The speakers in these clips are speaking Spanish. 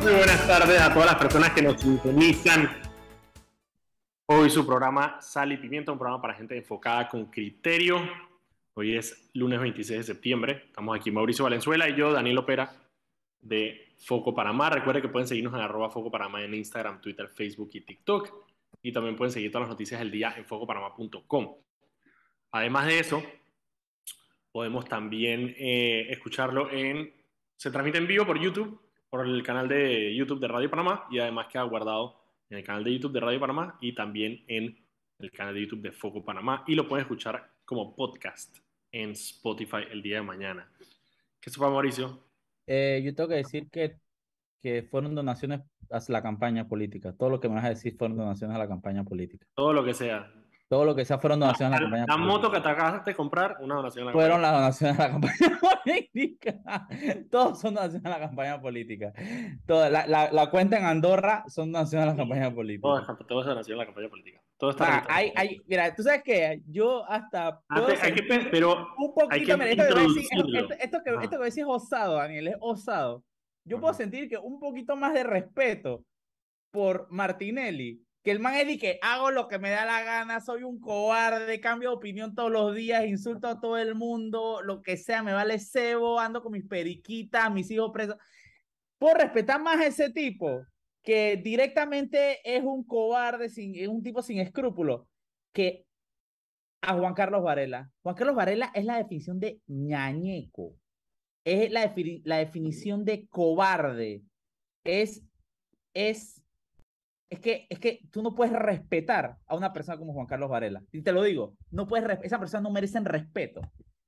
Muy buenas tardes a todas las personas que nos sintonizan. Hoy su programa Sal y Pimienta, un programa para gente enfocada con criterio. Hoy es lunes 26 de septiembre. Estamos aquí Mauricio Valenzuela y yo, Daniel Opera, de Foco Panamá. Recuerden que pueden seguirnos en arroba Foco Panamá en Instagram, Twitter, Facebook y TikTok. Y también pueden seguir todas las noticias del día en focopanamá.com. Además de eso, podemos también eh, escucharlo en... Se transmite en vivo por YouTube, por el canal de YouTube de Radio Panamá y además queda guardado en el canal de YouTube de Radio Panamá y también en el canal de YouTube de Foco Panamá y lo pueden escuchar como podcast en Spotify el día de mañana. ¿Qué sepa Mauricio? Eh, yo tengo que decir que, que fueron donaciones a la campaña política. Todo lo que me vas a decir fueron donaciones a la campaña política. Todo lo que sea. Todo lo que sea fueron donaciones a la campaña La política. moto que te acabaste de comprar, una donación a la Fueron campaña. las donaciones a la campaña política. Todos son donaciones a la campaña política. Toda, la, la, la cuenta en Andorra son donaciones a la campaña política. Todo, todo es donación a la campaña política. Todo está Ah, registrado. hay, hay, mira, tú sabes que yo hasta hay que pero un hay poquito, que mira, esto que voy a decir, introducirlo. esto, esto que, Ajá. esto que voy a decir es osado, Daniel, es osado. Yo puedo sentir que un poquito más de respeto por Martinelli, que el man es de que hago lo que me da la gana, soy un cobarde, cambio de opinión todos los días, insulto a todo el mundo, lo que sea, me vale cebo, ando con mis periquitas, mis hijos presos. Puedo respetar más a ese tipo que directamente es un cobarde, sin, es un tipo sin escrúpulos, que a Juan Carlos Varela. Juan Carlos Varela es la definición de ñañeco. Es la, defini- la definición de cobarde. Es, es, es que, es que tú no puedes respetar a una persona como Juan Carlos Varela. Y te lo digo, no puedes, res- esa persona no merecen respeto.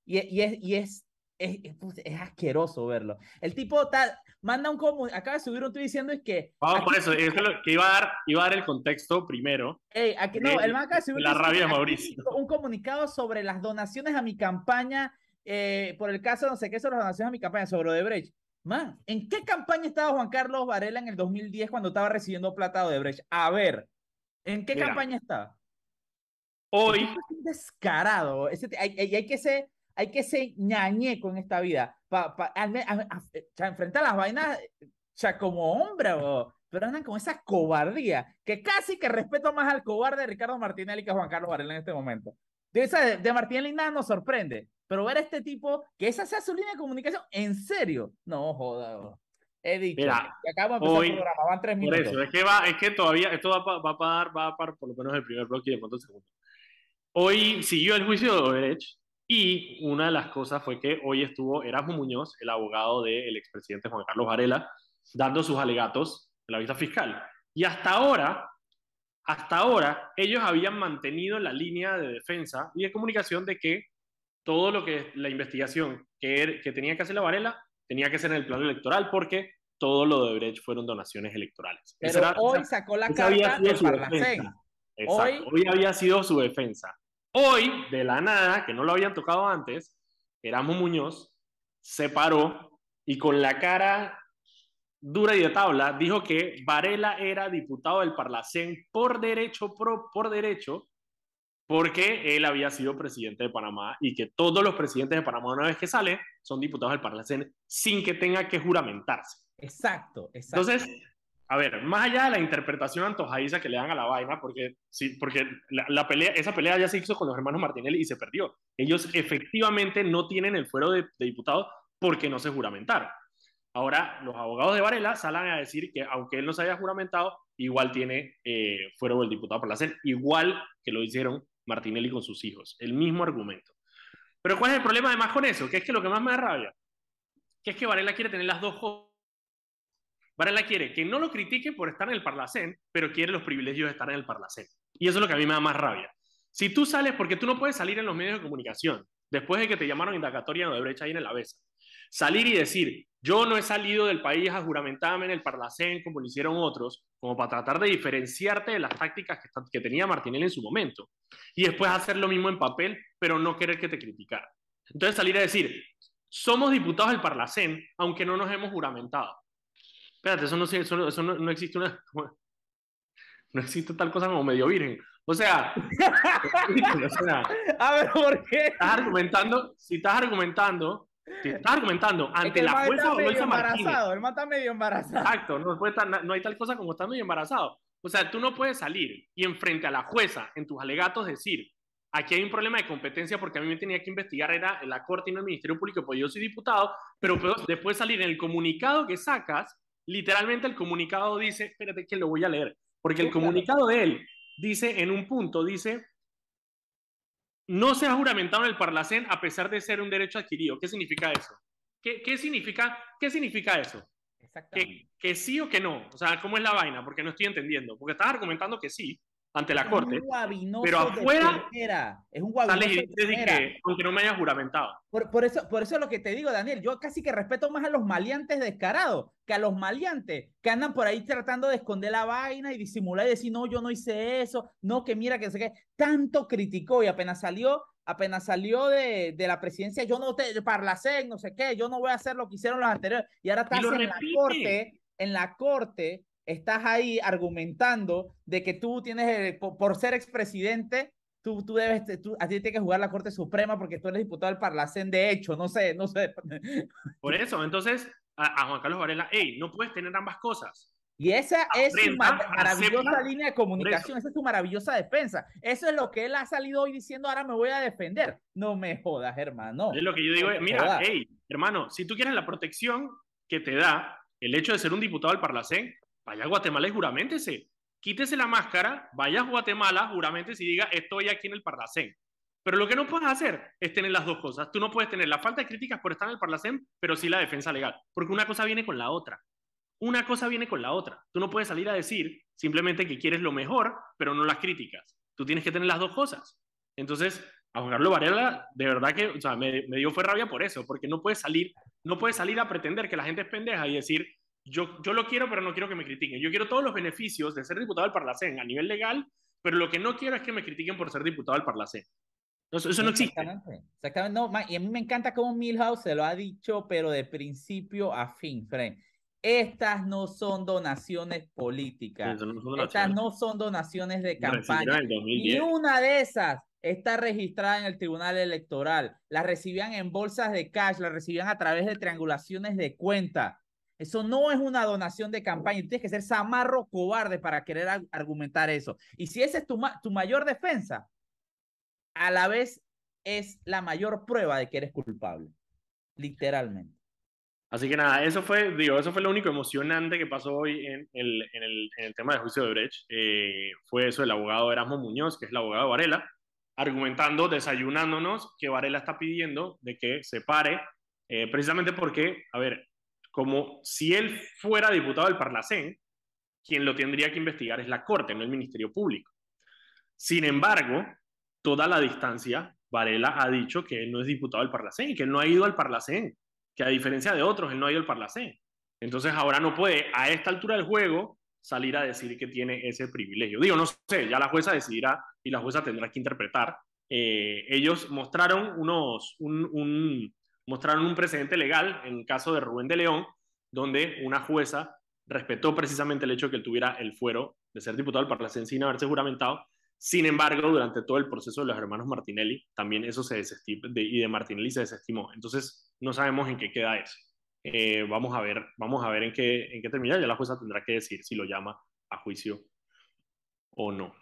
Y, y es, y es, es, es, pues, es asqueroso verlo. El tipo tal, manda un como, acaba de subir un tweet diciendo es que, Vamos por eso, eso es lo que iba a dar, iba a dar el contexto primero. Ey, aquí, no, el man acaba de subir la rabia aquí Mauricio. Un comunicado sobre las donaciones a mi campaña, eh, por el caso no sé qué, sobre las donaciones a mi campaña, sobre Odebrecht. Man, ¿en qué campaña estaba Juan Carlos Varela en el 2010 cuando estaba recibiendo plata de Odebrecht? A ver, ¿en qué Mira, campaña está? Hoy, es un descarado. Ese hay, hay- hay que ser, hay que ser ñañeco en esta vida. Pa, pa- a- a- o sea, enfrentar las vainas o sea, como hombre, o- pero andan con esa cobardía, que casi que respeto más al cobarde de Ricardo Martinelli que a Juan Carlos Varela en este momento. De, esa, de, de Martinelli nada nos sorprende, pero ver a este tipo, que esa sea su línea de comunicación, en serio, no joda. bro. He dicho, Mira, acabamos de empezar hoy, el programa, van tres por minutos. eso, es que va, es que todavía, esto va, va para dar, va para por lo menos el primer bloque y de pronto el segundo. Hoy siguió el juicio de Odebrecht y una de las cosas fue que hoy estuvo Erasmo Muñoz, el abogado del expresidente Juan Carlos Varela, dando sus alegatos en la vista fiscal. Y hasta ahora, hasta ahora, ellos habían mantenido la línea de defensa y de comunicación de que todo lo que la investigación que, er- que tenía que hacer la Varela tenía que ser en el plano electoral porque todo lo de Brecht fueron donaciones electorales. Pero Esa era- hoy esa- sacó la carta del Parlacén. Hoy, había sido su defensa. Hoy, de la nada, que no lo habían tocado antes, Erasmo Muñoz se paró y con la cara dura y de tabla dijo que Varela era diputado del Parlacén por derecho, pro- por derecho, porque él había sido presidente de Panamá y que todos los presidentes de Panamá, una vez que salen, son diputados del Parlacén sin que tenga que juramentarse. Exacto, exacto. Entonces, a ver, más allá de la interpretación antojadiza que le dan a la vaina, porque, sí, porque la, la pelea, esa pelea ya se hizo con los hermanos Martinelli y se perdió. Ellos efectivamente no tienen el fuero de, de diputados porque no se juramentaron. Ahora, los abogados de Varela salen a decir que aunque él no se haya juramentado, igual tiene eh, fuero del diputado por la CEN, igual que lo hicieron Martinelli con sus hijos. El mismo argumento. Pero ¿cuál es el problema además con eso? Que es que lo que más me da rabia, que es que Varela quiere tener las dos cosas. Varela quiere que no lo critiquen por estar en el Parlacén, pero quiere los privilegios de estar en el Parlacén. Y eso es lo que a mí me da más rabia. Si tú sales, porque tú no puedes salir en los medios de comunicación, después de que te llamaron indagatoria en Odebrecht ahí en el Avesa, salir y decir, yo no he salido del país a juramentarme en el Parlacén como lo hicieron otros, como para tratar de diferenciarte de las tácticas que, tenía Martinelli en su momento, y después hacer lo mismo en papel, pero no querer que te criticara. Entonces salir a decir, somos diputados del Parlacén, aunque no nos hemos juramentado. Espérate, eso no, no, no, no existe una... No existe tal cosa como medio virgen. O sea, o sea, A ver, ¿por qué? estás argumentando, si estás argumentando Te está argumentando ante la jueza Martínez. embarazado, el man está medio embarazado. Exacto, no, puede estar, no hay tal cosa como estar medio embarazado. O sea, tú no puedes salir y enfrente a la jueza, en tus alegatos, decir, aquí hay un problema de competencia porque a mí me tenía que investigar, era en la Corte y no el Ministerio Público, pues yo soy diputado, pero después salir en el comunicado que sacas, literalmente el comunicado dice, espérate que lo voy a leer, porque el comunicado de él dice en un punto, dice, no se ha juramentado en el Parlacén a pesar de ser un derecho adquirido. ¿Qué significa eso? ¿Qué, qué significa, qué significa eso? Que, que, sí o que no. O sea, ¿cómo es la vaina? Porque no estoy entendiendo. Porque estás argumentando que sí, ante la corte. Pero afuera es un sale y que aunque no me haya juramentado. Por, por, eso, por eso es lo que te digo, Daniel. Yo casi que respeto más a los maleantes descarados que a los maleantes que andan por ahí tratando de esconder la vaina y disimular y decir, no, yo no hice eso, no, que mira, que no sé qué. Tanto criticó y apenas salió, apenas salió de, de la presidencia, yo no te, parlacé, no sé qué, yo no voy a hacer lo que hicieron los anteriores. Y ahora estás en la corte, en la corte estás ahí argumentando de que tú tienes, por, ser expresidente, tú, tú debes, tú, a ti tienes que jugar la Corte Suprema porque tú eres diputado del Parlacén, de hecho, no sé, no sé. Por eso, entonces, a, Juan Carlos Varela, hey, no puedes tener ambas cosas. Y esa es su maravillosa línea de comunicación, esa es su maravillosa defensa. Eso es lo que él ha salido hoy diciendo, ahora me voy a defender. No me jodas, hermano. Es lo que yo digo, mira, hey, hermano, si tú quieres la protección que te da el hecho de ser un diputado del Parlacén, vaya a Guatemala y juramentese. Quítese la máscara, vaya a Guatemala, juramentese y diga, estoy aquí en el Parlacén. Pero lo que no puedes hacer es tener las dos cosas. Tú no puedes tener la falta de críticas por estar en el Parlacén, pero sí la defensa legal. Porque una cosa viene con la otra. Una cosa viene con la otra. Tú no puedes salir a decir simplemente que quieres lo mejor, pero no las críticas. Tú tienes que tener las dos cosas. Entonces, a Juan Carlos Varela, de verdad que me, me dio fue rabia por eso, porque no puedes salir, no puedes salir a pretender que la gente es pendeja y decir, yo, yo lo quiero, pero no quiero que me critiquen. Yo quiero todos los beneficios de ser diputado del Parlacén a nivel legal, pero lo que no quiero es que me critiquen por ser diputado del Parlacén. Eso, eso no existe. Exactamente. No, y a mí me encanta cómo Milhouse se lo ha dicho, pero de principio a fin, Fred. Estas no son donaciones políticas. Estas no son donaciones de campaña. Y una de esas está registrada en el Tribunal Electoral. La recibían en bolsas de cash, la recibían a través de triangulaciones de cuenta. Eso no es una donación de campaña. tienes que ser zamarro cobarde para querer argumentar eso. Y si esa es tu, tu mayor defensa, a la vez es la mayor prueba de que eres culpable. Literalmente. Así que nada, eso fue, digo, eso fue lo único emocionante que pasó hoy en el, en el, en el tema de juicio de Brecht. Eh, fue eso del abogado Erasmo Muñoz, que es el abogado de Varela, argumentando, desayunándonos que Varela está pidiendo de que se pare, eh, precisamente porque, a ver, como si él fuera diputado del Parlacén, quien lo tendría que investigar es la Corte, no el Ministerio Público. Sin embargo, toda la distancia, Varela ha dicho que él no es diputado del Parlacén, que él no ha ido al Parlacén, que a diferencia de otros, él no ha ido al Parlacén. Entonces ahora no puede, a esta altura del juego, salir a decir que tiene ese privilegio. Digo, no sé, ya la jueza decidirá y la jueza tendrá que interpretar. Eh, ellos mostraron unos, un, mostraron un precedente legal en el caso de Rubén de León, donde una jueza respetó precisamente el hecho de que él tuviera el fuero de ser diputado del Parlamento sin haberse juramentado. Sin embargo, durante todo el proceso de los hermanos Martinelli, también eso se desestimó, y de Martinelli se desestimó. Entonces, no sabemos en qué queda eso. Eh, vamos a ver, vamos a ver en qué, en qué termina. Ya la jueza tendrá que decir si lo llama a juicio o no.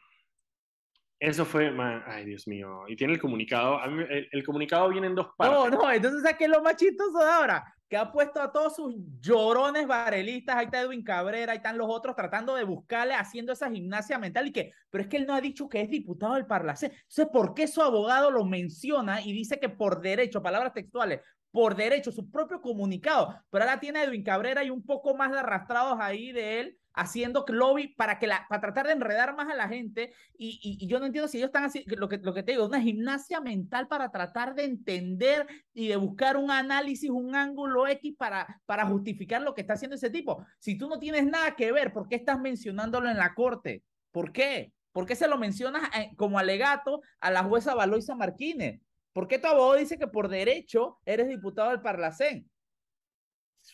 Eso fue, ay Dios mío, y tiene el comunicado, el, comunicado viene en dos partes. No, no, entonces ¿qué es lo más chistoso de ahora? Que ha puesto a todos sus llorones varelistas, ahí está Edwin Cabrera, ahí están los otros tratando de buscarle, haciendo esa gimnasia mental y que, pero es que él no ha dicho que es diputado del Parlacén. Entonces, ¿por qué su abogado lo menciona y dice que por derecho, palabras textuales, por derecho, su propio comunicado, pero ahora tiene Edwin Cabrera y un poco más de arrastrados ahí de él haciendo lobby para, que la, para tratar de enredar más a la gente. Y, y, yo no entiendo si ellos están haciendo, lo que, lo que te digo, una gimnasia mental para tratar de entender y de buscar un análisis, un ángulo X para, para justificar lo que está haciendo ese tipo. Si tú no tienes nada que ver, ¿por qué estás mencionándolo en la corte? ¿Por qué? ¿Por qué se lo mencionas eh, como alegato a la jueza Valoisa Martínez? ¿Por qué tu abogado dice que por derecho eres diputado del Parlacén?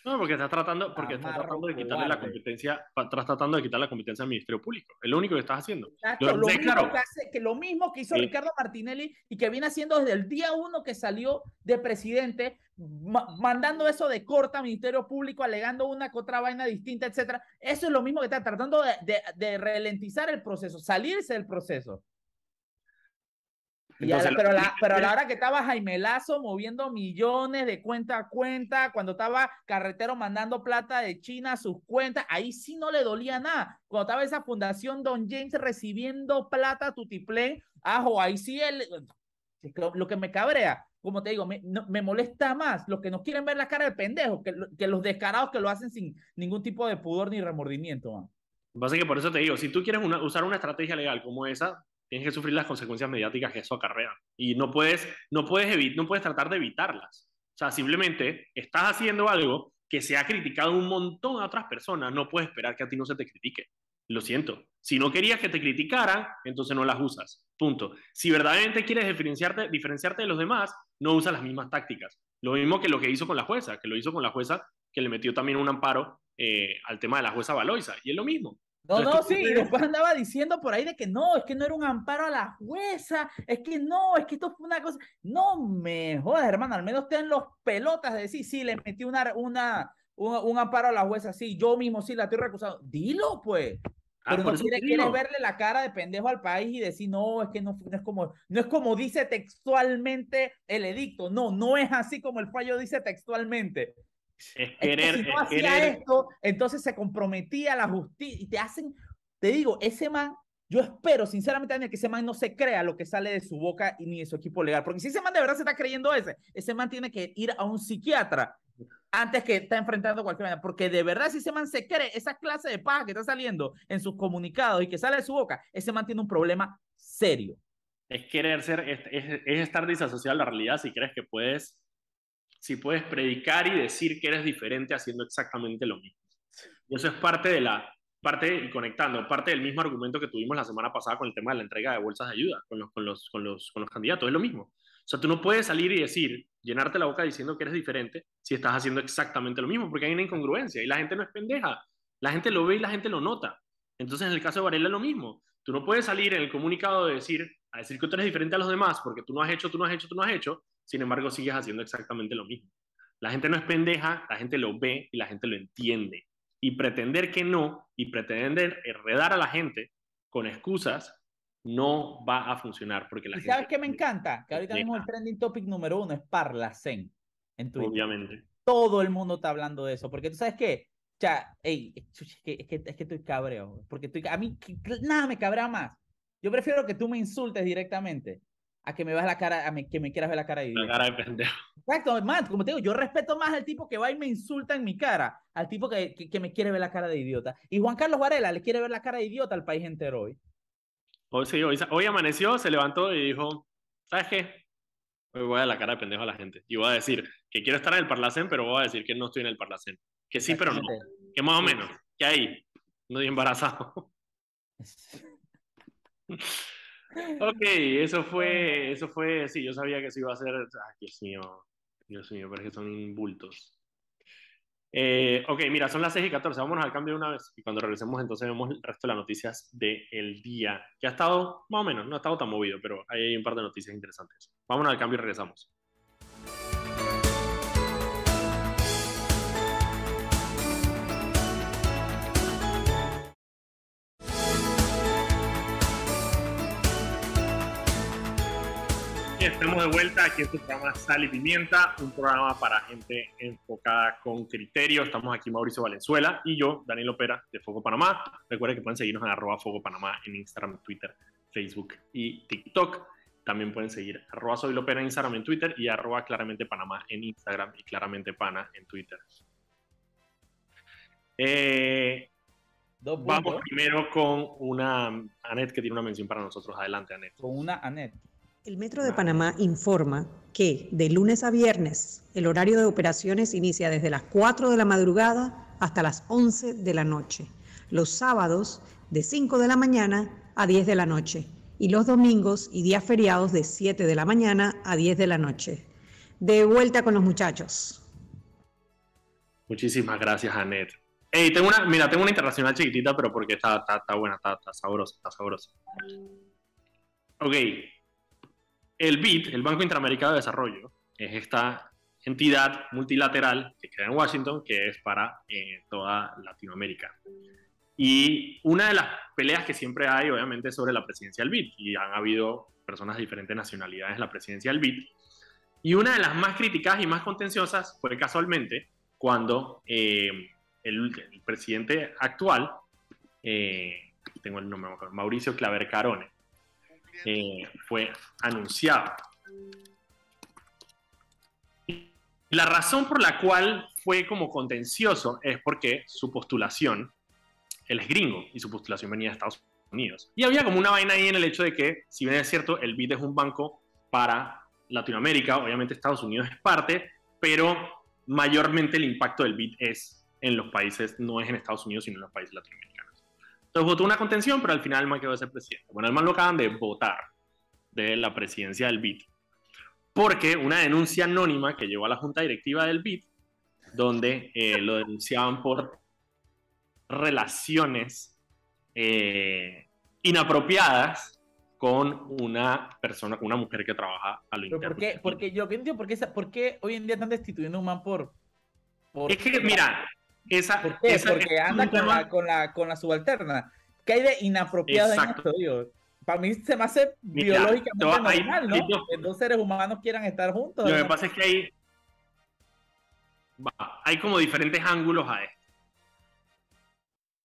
No, porque estás tratando, porque estás tratando de quitarle la competencia, estás tratando de quitar la competencia al Ministerio Público. Es lo único que estás haciendo. lo, mismo que, hace, que, lo mismo que hizo Ricardo Martinelli y que viene haciendo desde el día uno que salió de presidente, mandando eso de corta al Ministerio Público, alegando una que otra vaina distinta, etcétera. Eso es lo mismo que está tratando de, de, de ralentizar el proceso, salirse del proceso pero, la, pero a la hora que estaba Jaime Lazo moviendo millones de cuenta a cuenta, cuando estaba Carretero mandando plata de China a sus cuentas, ahí sí no le dolía nada. Cuando estaba esa fundación Don James recibiendo plata a Tutiplén, ajo, ahí sí él, lo que me cabrea, como te digo, me, me molesta más los que no quieren ver la cara del pendejo que, que los descarados que lo hacen sin ningún tipo de pudor ni remordimiento. Man. Pasa que por eso te digo, si tú quieres usar una estrategia legal como esa, tienes que sufrir las consecuencias mediáticas que eso acarrea. Y no puedes, no puedes, no puedes tratar de evitarlas. O sea, simplemente estás haciendo algo que se ha criticado un montón a otras personas, no puedes esperar que a ti no se te critique. Lo siento. Si no querías que te criticaran, entonces no las usas. Punto. Si verdaderamente quieres diferenciarte, diferenciarte de los demás, no usas las mismas tácticas. Lo mismo que lo que hizo con la jueza, que lo hizo con la jueza que le metió también un amparo eh, al tema de la jueza Valoisa. Y es lo mismo. No, no, sí, y después andaba diciendo por ahí de que no, es que no era un amparo a la jueza, es que no, es que esto fue una cosa. No me jodas, hermano, al menos ten los pelotas de decir, sí, le metí una, una, un, amparo a la jueza, sí, yo mismo sí la estoy recusando. Dilo, pues. Ah, Pero no quieres, verle la cara de pendejo al país y decir, no, es que no, no, es como, no es como dice textualmente el edicto. No, no es así como el fallo dice textualmente. Es querer. si no hacía esto, entonces se comprometía la justicia y te hacen, te digo, ese man, yo espero sinceramente, Daniel, que ese man no se crea lo que sale de su boca y ni de su equipo legal, porque si ese man de verdad se está creyendo ese, ese man tiene que ir a un psiquiatra antes que está enfrentando cualquier manera, porque de verdad si ese man se cree esa clase de paja que está saliendo en sus comunicados y que sale de su boca, ese man tiene un problema serio. Es querer ser, es, es, es estar disasociado de la realidad si crees que puedes si puedes predicar y decir que eres diferente haciendo exactamente lo mismo. Y eso es parte de la, parte, y conectando, parte del mismo argumento que tuvimos la semana pasada con el tema de la entrega de bolsas de ayuda con los, con los, con los, con los candidatos, es lo mismo. O sea, tú no puedes salir y decir, llenarte la boca diciendo que eres diferente si estás haciendo exactamente lo mismo, porque hay una incongruencia y la gente no es pendeja. La gente lo ve y la gente lo nota. Entonces, en el caso de Varela es lo mismo. Tú no puedes salir en el comunicado de decir, a decir que tú eres diferente a los demás porque tú no has hecho, tú no has hecho, tú no has hecho, sin embargo sigues haciendo exactamente lo mismo. La gente no es pendeja, la gente lo ve y la gente lo entiende. Y pretender que no, y pretender enredar a la gente con excusas, no va a funcionar. Porque la ¿Y sabes qué me encanta? Que ahorita mismo el trending topic número uno es Parlacen en Twitter. Obviamente. Todo el mundo está hablando de eso, porque tú sabes qué, ya, es, que, es, que, es que estoy cabreo, porque estoy, a mí nada me cabrea más. Yo prefiero que tú me insultes directamente a que me veas la cara, a que me quieras ver la cara de idiota. La cara de pendejo. Exacto, más, como te digo, yo respeto más al tipo que va y me insulta en mi cara, al tipo que, que, me quiere ver la cara de idiota. Y Juan Carlos Varela le quiere ver la cara de idiota al país entero hoy. Hoy sí, hoy, hoy amaneció, se levantó y dijo, ¿sabes qué? Hoy voy a dar la cara de pendejo a la gente. Y voy a decir que quiero estar en el Parlacén, pero voy a decir que no estoy en el Parlacén. Que sí, pero no. Que más o menos. Que ahí. No estoy embarazado. Ok, eso fue, eso fue, sí, yo sabía que eso iba a ser, ay, Dios mío, Dios mío, pero es que son bultos. Eh, ok, mira, son las 6 y 14, vámonos al cambio de una vez y cuando regresemos entonces vemos el resto de las noticias del día, que ha estado más o menos, no ha estado tan movido, pero hay un par de noticias interesantes. Vámonos al cambio y regresamos. Estamos de vuelta aquí en su programa Sal y Pimienta, un programa para gente enfocada con criterio. Estamos aquí Mauricio Valenzuela y yo, Daniel Opera, de Foco Panamá. Recuerden que pueden seguirnos en arroba Foco Panamá en Instagram, Twitter, Facebook y TikTok. También pueden seguir arroba Soy Lopera en Instagram, en Twitter y arroba Claramente Panamá en Instagram y Claramente Pana en Twitter. Eh, vamos primero con una Anet que tiene una mención para nosotros. Adelante, Anet. Con una Anet. El Metro de Panamá informa que de lunes a viernes el horario de operaciones inicia desde las 4 de la madrugada hasta las 11 de la noche. Los sábados de 5 de la mañana a 10 de la noche y los domingos y días feriados de 7 de la mañana a 10 de la noche. De vuelta con los muchachos. Muchísimas gracias, Anet. Hey, tengo una, mira, tengo una internacional chiquitita, pero porque está, está, buena, está, está sabrosa, está sabrosa. Ok. El BID, el Banco Interamericano de Desarrollo, es esta entidad multilateral que queda en Washington, que es para eh, toda Latinoamérica. Y una de las peleas que siempre hay, obviamente, es sobre la presidencia del BID, y han habido personas de diferentes nacionalidades en la presidencia del BID. Y una de las más criticadas y más contenciosas fue casualmente cuando eh, el, presidente actual, eh, tengo el nombre, Mauricio Claver Carone, eh, fue anunciado. La razón por la cual fue como contencioso es porque su postulación, él es gringo y su postulación venía de Estados Unidos. Y había como una vaina ahí en el hecho de que, si bien es cierto, el BID es un banco para Latinoamérica, obviamente Estados Unidos es parte, pero mayormente el impacto del BID es en los países, no es en Estados Unidos, sino en los países latinoamericanos. Entonces votó una contención, pero al final el man quedó de ser presidente. Bueno, el man lo acaban de votar de la presidencia del BID, porque una denuncia anónima que llegó a la junta directiva del BID, donde eh, lo denunciaban por relaciones eh, inapropiadas con una persona, con una mujer que trabaja a lo interno. ¿Por qué? Porque yo entiendo por qué, por qué hoy en día están destituyendo a un man por, Es que, mira, esa... ¿Por qué? Porque anda con la, con, la, con la subalterna. ¿Qué hay de inapropiado en esto? Digo? Para mí se me hace biológicamente normal, ¿no? Que dos seres humanos quieran estar juntos. Lo que pasa es que hay... hay como diferentes ángulos a esto.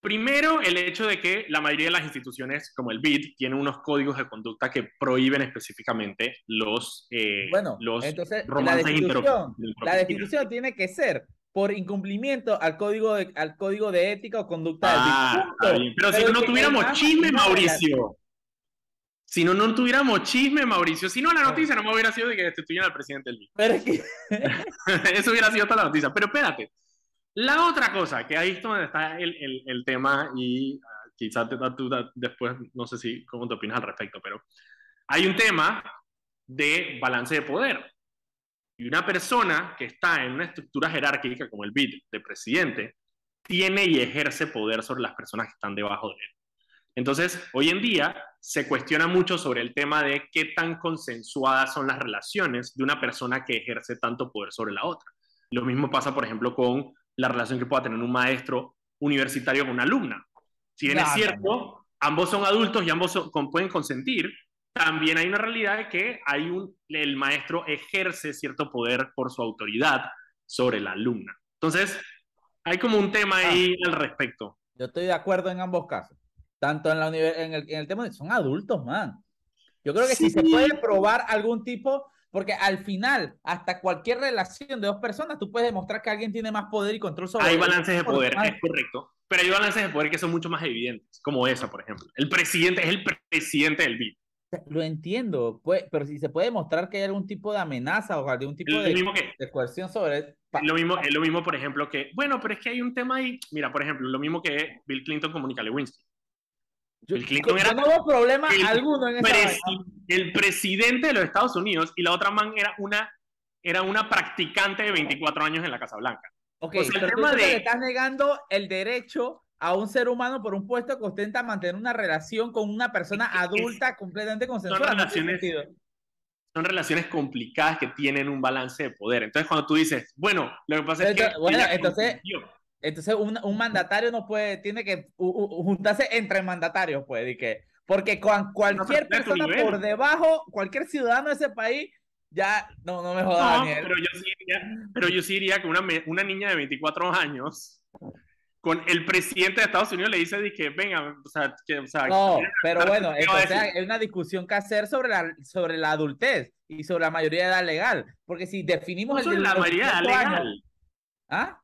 Primero, el hecho de que la mayoría de las instituciones, como el BID, tienen unos códigos de conducta que prohíben específicamente los, eh, bueno, los entonces, la destitución, la destitución tiene que ser por incumplimiento al código de, al código de ética o conducta ah, del. Pero, si no tuviéramos chisme, Mauricio. Si no, no tuviéramos chisme, Mauricio. Si no, la noticia no me hubiera sido de que destituyan al presidente del. Pero es que... Eso hubiera sido toda la noticia. Pero espérate. La otra cosa, que ahí es donde está el, el, el tema y uh, quizás tú después, no sé si cómo te opinas al respecto, pero hay un tema de balance de poder. Y una persona que está en una estructura jerárquica como el BID de presidente, tiene y ejerce poder sobre las personas que están debajo de él. Entonces, hoy en día se cuestiona mucho sobre el tema de qué tan consensuadas son las relaciones de una persona que ejerce tanto poder sobre la otra. Lo mismo pasa, por ejemplo, con la relación que pueda tener un maestro universitario con una alumna. Si bien es cierto, ambos son adultos y ambos pueden consentir, también hay una realidad de que hay un, el maestro ejerce cierto poder por su autoridad sobre la alumna. Entonces, hay como un tema ahí ah. al respecto. Yo estoy de acuerdo en ambos casos. Tanto en, la en, el, en el tema de son adultos, man. Yo creo que si se puede probar algún tipo porque al final, hasta cualquier relación de dos personas, tú puedes demostrar que alguien tiene más poder y control sobre Hay balances de poder, es correcto. Pero hay balances de poder que son mucho más evidentes, como esa, por ejemplo. El presidente es el presidente del BID. Lo entiendo, pues, pero si se puede demostrar que hay algún tipo de amenaza o algún tipo de, de, coerción sobre... Lo mismo, es lo mismo, por ejemplo, que, bueno, pero es que hay un tema ahí, mira, por ejemplo, lo mismo que Bill Clinton comunica a Lewinsky. Yo, no hubo problema alguno en esa El presidente de los Estados Unidos y la otra man era una, era una practicante de 24 años en la Casa Blanca. Ok, el tema de... le estás negando el derecho a un ser humano por un puesto que ostenta mantener una relación con una persona adulta completamente consensuada. Son relaciones, son relaciones complicadas que tienen un balance de poder. Entonces, cuando tú dices, bueno, lo que pasa es que... Bueno, entonces... Entonces, un, un, mandatario no puede, tiene que juntarse entre mandatarios, puede, y que, porque con cualquier persona por debajo, cualquier ciudadano de ese país, ya, no, no me jodas, no, Pero yo sí diría, pero yo sí diría que una, una niña de 24 años, con el presidente de Estados Unidos le dice de que venga, o sea, que, o sea, no, pero bueno, entonces hay una discusión que hacer sobre la, sobre la adultez y sobre la mayoría de edad legal, porque si definimos no sobre la mayoría de edad legal. ¿Ah?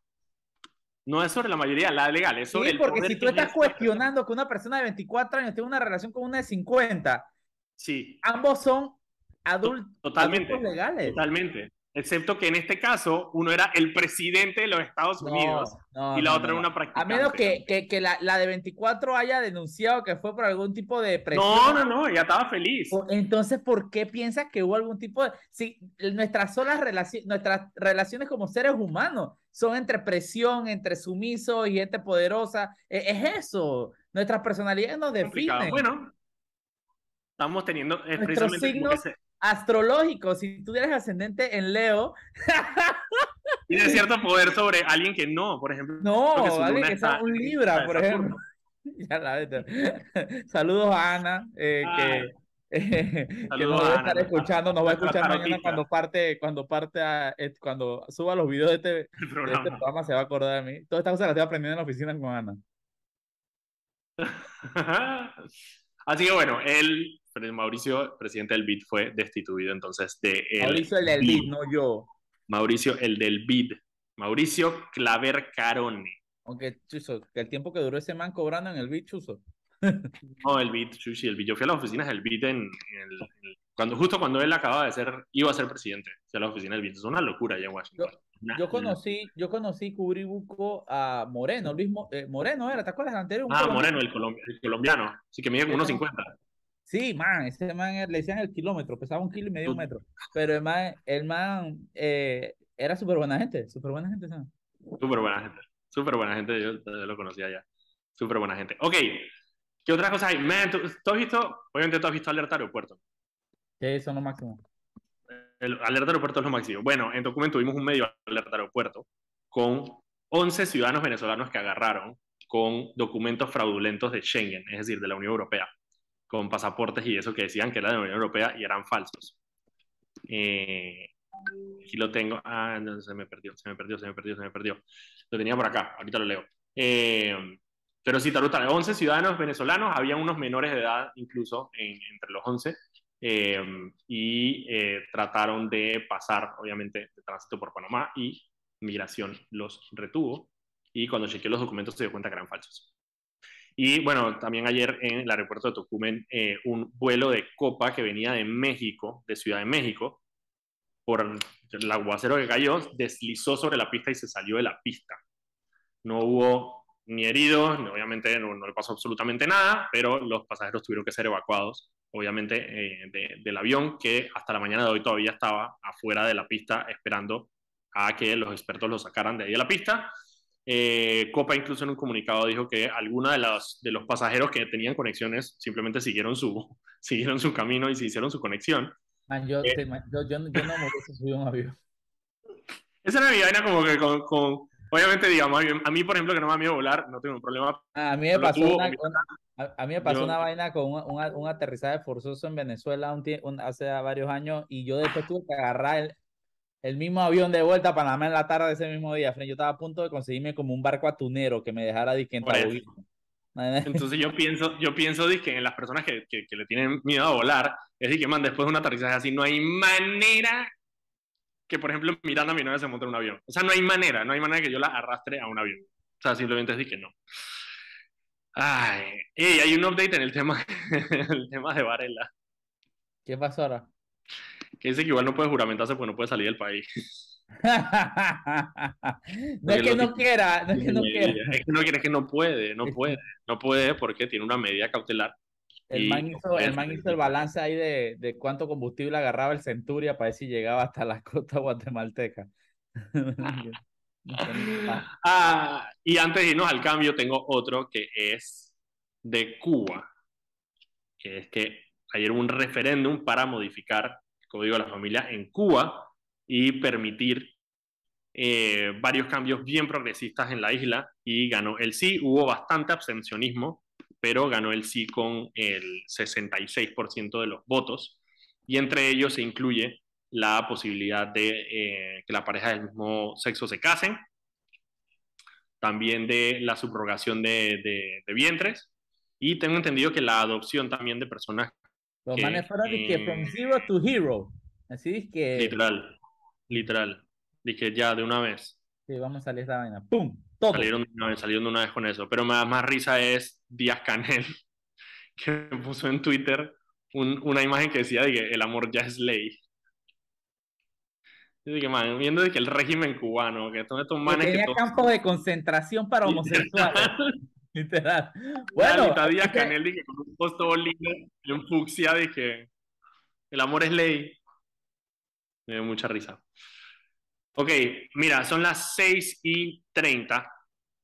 No es sobre la mayoría, la legal, es sobre sí, porque si tú estás cuestionando que una persona de 24 años tenga una relación con una de 50, sí. ambos son adultos, totalmente, legales. Totalmente. Excepto que en este caso uno era el presidente de los Estados Unidos y la otra era una practicante. A menos que, que, que la, la, de 24 haya denunciado que fue por algún tipo de presión. No, no, no, ella estaba feliz. Entonces, ¿por qué piensas que hubo algún tipo de... Si nuestras solas relaciones, nuestras relaciones como seres humanos son entre presión, entre sumiso y gente poderosa, e, es, eso. Nuestras personalidades nos definen. Bueno, estamos teniendo... Nuestros signos astrológico, si tú eres ascendente en Leo. Tiene cierto poder sobre alguien que no, por ejemplo. No, alguien que está un Libra, por ejemplo. ya la Saludos a Ana, eh, que, eh, que, nos va a estar escuchando, nos va a escuchar mañana cuando parte, cuando parte eh, cuando suba los videos de este, de este programa, se va a acordar de mí. Todas estas cosas las estoy aprendiendo en la oficina con Ana. Así que bueno, él Mauricio, presidente del BID, fue destituido entonces de... El Mauricio el del BID, no yo. Mauricio el del BID. Mauricio Claver Carone. Aunque, Chuso, que el tiempo que duró ese man cobrando en el BID, Chuso. no, el BID, Chushi, el BID. Yo fui a las oficinas del BID en, el, cuando, justo cuando él acababa de ser, iba a ser presidente, fui a las oficinas del BID. Es una locura allá en Washington. Yo, conocí, yo conocí Cubribuco a Moreno, Luis eh, Moreno era, ¿te acuerdas? Anterior, ah, Moreno, el, colombiano, sí que mide como unos 50. Sí, man, ese man le decían el kilómetro, pesaba un kilo y medio metro. Pero el man, el man eh, era súper buena gente, súper buena gente. ¿sabes? Súper buena gente, súper buena gente, yo, lo conocía ya. Súper buena gente. Ok, ¿qué otras cosas hay? Man, ¿tú, has visto, obviamente tú has visto Alerta Aeropuerto. Sí, son lo máximo. El Alerta Aeropuerto es lo máximo. Bueno, en documento tuvimos un medio Alerta Aeropuerto con 11 ciudadanos venezolanos que agarraron con documentos fraudulentos de Schengen, es decir, de la Unión Europea con pasaportes y eso que decían que era de la Unión Europea y eran falsos. Eh, aquí lo tengo. Ah, no, se me perdió, se me perdió, se me perdió, se me perdió. Lo tenía por acá, ahorita lo leo. Eh, pero sí, Taruta, 11 ciudadanos venezolanos, había unos menores de edad incluso entre los 11, eh, y trataron de pasar, obviamente, de tránsito por Panamá y migración los retuvo. Y cuando chequeó los documentos se dio cuenta que eran falsos. Y bueno, también ayer en el aeropuerto de Tocumen, eh, un vuelo de copa que venía de México, de Ciudad de México, por el aguacero que cayó, deslizó sobre la pista y se salió de la pista. No hubo ni heridos, obviamente no, le pasó absolutamente nada, pero los pasajeros tuvieron que ser evacuados, obviamente, eh, del avión que hasta la mañana de hoy todavía estaba afuera de la pista esperando a que los expertos lo sacaran de ahí de la pista eh, Copa incluso en un comunicado dijo que algunos de los, de los pasajeros que tenían conexiones simplemente siguieron su, siguieron su camino y se hicieron su conexión. yo, eh, yo, yo, no me subido un avión. Esa era mi vaina como que con, con, obviamente digamos, a mí por ejemplo que no me da miedo volar, no tengo un problema. A mí me pasó, una, a, mí me pasó una vaina con un, un, aterrizaje forzoso en Venezuela hace varios años y yo después tuve que agarrar el, el mismo avión de vuelta a Panamá en la tarde de ese mismo día. Yo estaba a punto de conseguirme como un barco atunero que me dejara disque en Entonces yo pienso, yo pienso que en las personas que, que, le tienen miedo a volar, es decir, que man, después de un aterrizaje así, no hay manera que, por ejemplo, Miranda mi novia se monte en un avión. O sea, no hay manera, no hay manera que yo la arrastre a un avión. O sea, simplemente es que no. Ay, hay un update en el tema, el tema de Varela. ¿Qué pasó ahora? Que dice que igual no puede juramentarse porque no puede salir del país. no es que no quiera, no es que no quiera. Es que no quiere, es que no puede, no puede, no puede porque tiene una medida cautelar. El man, hizo, el man hizo el balance ahí de, de, cuánto combustible agarraba el Centuria para ver si llegaba hasta la costa guatemalteca. ah, y antes de irnos al cambio, tengo otro que es de Cuba, que es que ayer hubo un referéndum para modificar Código de la Familia en Cuba y permitir eh, varios cambios bien progresistas en la isla y ganó el sí. Hubo bastante abstencionismo, pero ganó el sí con el 66% de los votos y entre ellos se incluye la posibilidad de eh, que la pareja del mismo sexo se casen, también de la subrogación de, de vientres y tengo entendido que la adopción también de personas los manes fueron de que from zero to hero. Así es que. Literal, literal. Dije ya de una vez. Sí, vamos a salir esta vaina. ¡Pum! Todo. Salieron de una vez, salieron de una vez con eso. Pero me da más risa es Díaz Canel, que puso en Twitter una imagen que decía de que el amor ya es ley. que, man, viendo que el régimen cubano, que son estos manes que tenía campos de concentración para homosexuales. Literal. Bueno, Bueno, Díaz Canel dije, con un post todo lindo, en fucsia, dije, el amor es ley. Me dio mucha risa. Ok, mira, son las 6 y 30.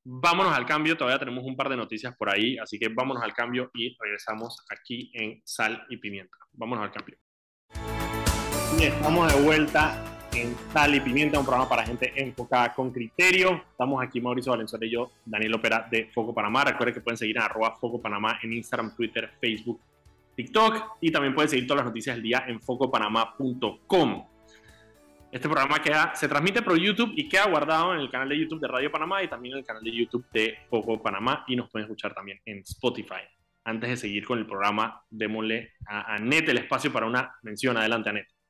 Vámonos al cambio, todavía tenemos un par de noticias por ahí, así que vámonos al cambio y regresamos aquí en Sal y Pimienta. Vámonos al cambio. Y estamos de vuelta en Sal y Pimienta, un programa para gente enfocada con criterio. Estamos aquí Mauricio Valenzuela y yo, Daniel Opera de Foco Panamá. Recuerden que pueden seguir arroba Foco Panamá en Instagram, Twitter, Facebook, TikTok y también pueden seguir todas las noticias del día en focopanamá.com. Este programa queda, se transmite por YouTube y queda guardado en el canal de YouTube de Radio Panamá y también en el canal de YouTube de Foco Panamá y nos pueden escuchar también en Spotify. Antes de seguir con el programa, démosle a Anet el espacio para una mención. Adelante, Anet.